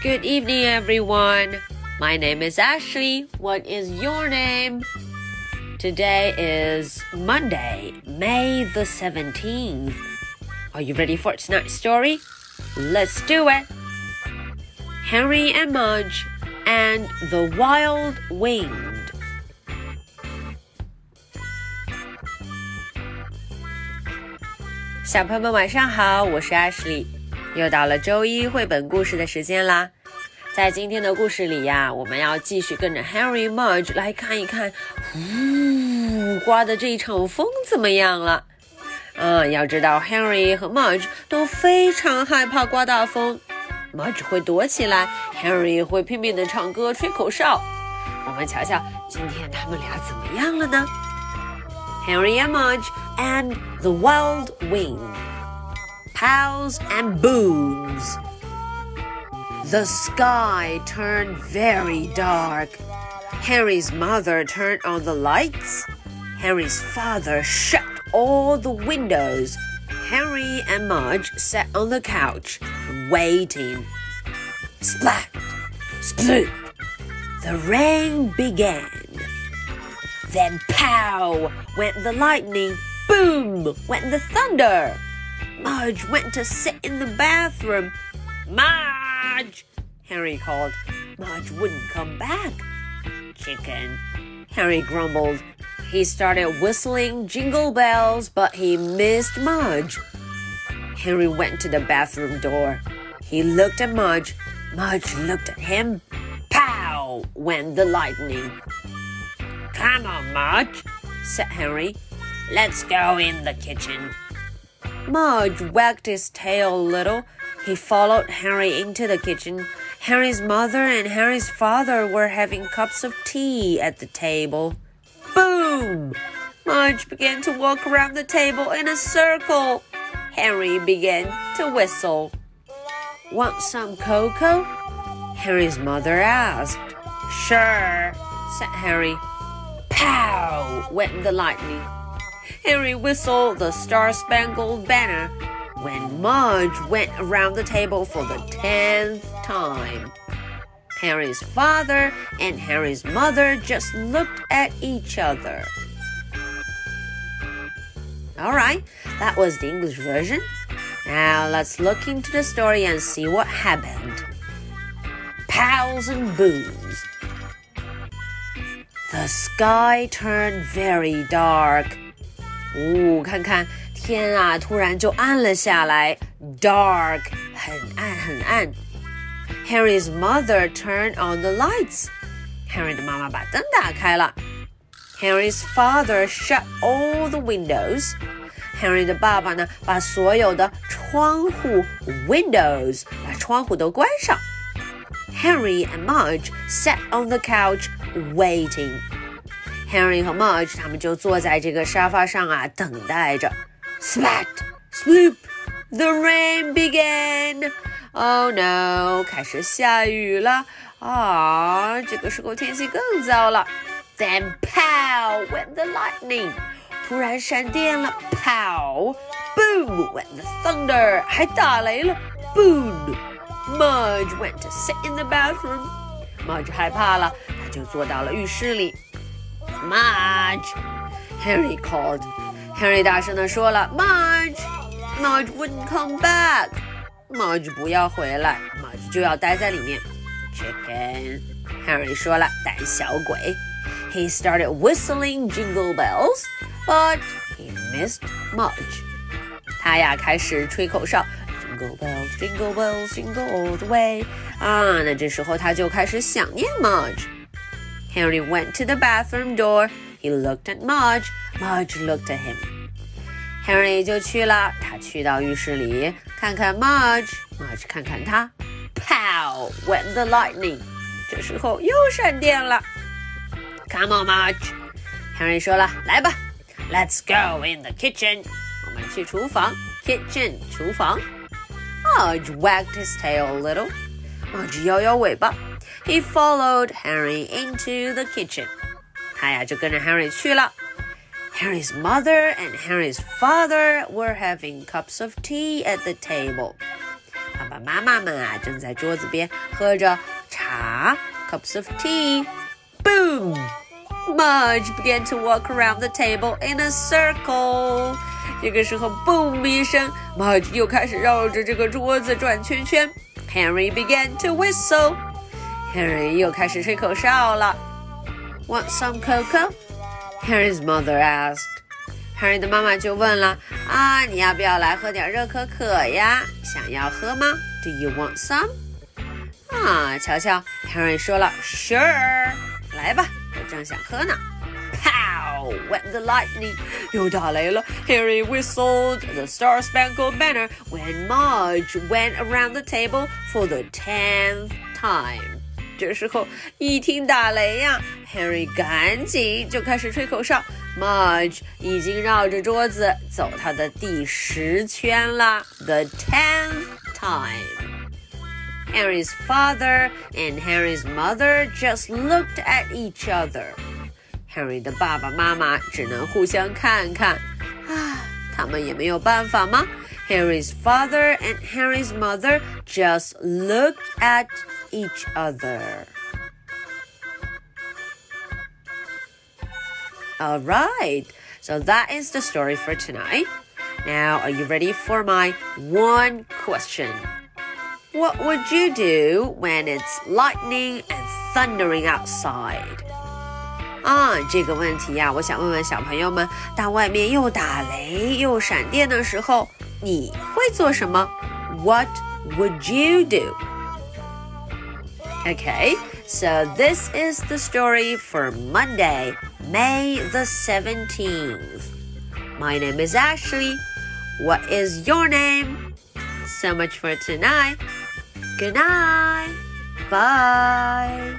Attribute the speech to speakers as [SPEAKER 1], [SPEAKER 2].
[SPEAKER 1] Good evening, everyone. My name is Ashley. What is your name? Today is Monday, May the 17th. Are you ready for tonight's story? Let's do it. Henry and Mudge and the Wild Wind. 小又到了周一绘本故事的时间啦。在今天的故事里呀，我们要继续跟着 Henry Mudge 来看一看，呜，刮的这一场风怎么样了？嗯，要知道 Henry 和 Mudge 都非常害怕刮大风，Mudge 会躲起来，Henry 会拼命的唱歌吹口哨。我们瞧瞧今天他们俩怎么样了呢？Harry and Mudge and the Wild Wind. Pals and Boons. The sky turned very dark. Harry's mother turned on the lights. Harry's father shut all the windows. Harry and Mudge sat on the couch, waiting. Splat! Sploot! The rain began. Then pow went the lightning, boom went the thunder. Mudge went to sit in the bathroom. Mudge! Harry called. Mudge wouldn't come back. Chicken, Harry grumbled. He started whistling jingle bells, but he missed Mudge. Harry went to the bathroom door. He looked at Mudge. Mudge looked at him. Pow went the lightning. Come on, Mudge, said Harry. Let's go in the kitchen. Mudge wagged his tail a little. He followed Harry into the kitchen. Harry's mother and Harry's father were having cups of tea at the table. Boom! Mudge began to walk around the table in a circle. Harry began to whistle. Want some cocoa? Harry's mother asked. Sure, said Harry. Pow! went the lightning. Henry whistled the Star Spangled Banner when Marge went around the table for the tenth time. Harry's father and Harry's mother just looked at each other. Alright, that was the English version. Now let's look into the story and see what happened. Pals and Boons. The sky turned very dark. 哦，看看天啊，突然就暗了下来，dark，很暗很暗。Harry's mother turned on the lights. Harry 的妈妈把灯打开了。Harry's father shut all the windows. Henry 的爸爸呢，把所有的窗户 windows 把窗户都关上。Henry and Mudge sat on the couch waiting. Henry 和 Mudge 他们就坐在这个沙发上啊，等待着。Splat, swoop, the rain began. Oh no！开始下雨了啊！这个时候天气更糟了。Then pow went the lightning，突然闪电了。Pow, boom went the thunder，还打雷了。Boom! Mudge went to sit in the bathroom. Mudge 害怕了，他就坐到了浴室里。 Mudge, Henry called. Henry 大声地说了，Mudge, Mudge wouldn't come back. Mudge 不要回来，Mudge 就要待在里面。Chicken, Henry 说了，胆小鬼。He started whistling jingle bells, but he missed Mudge. 他呀开始吹口哨，Jingle bells, jingle bells, jingle all the way. 啊，那这时候他就开始想念 Mudge。 Henry went to the bathroom door. He looked at Mudge. Mudge looked at him. Henry 就去了，他去到浴室里看看 Mudge，Mudge 看看他。Pow went the lightning. 这时候又闪电了。Come on, Mudge. Henry 说了，来吧，Let's go in the kitchen. 我们去厨房，kitchen 厨房。Mudge wagged his tail a little. Mudge 摇摇尾巴。 He followed Henry into the kitchen. 他呀就跟着 Henry 去了。Henry's mother and Henry's father were having cups of tea at the table. 爸 爸妈妈们啊，正在桌子边喝着茶，cups of tea。Boom! Mudge began to walk around the table in a circle. 这个时候，boom 一声，Mudge 又开始绕着这个桌子转圈圈。Henry began to whistle. Henry 又开始吹口哨了。Want some cocoa? Henry's mother asked. Henry 的妈妈就问了：“啊，你要不要来喝点热可可呀？想要喝吗？Do you want some？” 啊，瞧瞧，Henry 说了：“Sure，来吧，我正想喝呢。” Pow! Went the lightning. 又打雷了。Harry whistled the Star-Spangled Banner when Marge went around the table for the tenth time. 这时候一听打雷呀，Harry 赶紧就开始吹口哨。Marge 已经绕着桌子走他的第十圈了，the tenth time. Harry's father and Harry's mother just looked at each other. Harry 的爸爸妈妈只能互相看看，啊，他们也没有办法吗 ？Harry's father and Harry's mother just looked at each other. All right, so that is the story for tonight. Now, are you ready for my one question? What would you do when it's lightning and thundering outside? 啊，这个问题呀、啊，我想问问小朋友们：当外面又打雷又闪电的时候， 你会做什么？What would you do? Okay, so this is the story for Monday, May the 17th. My name is Ashley. What is your name? So much for tonight. Good night. Bye.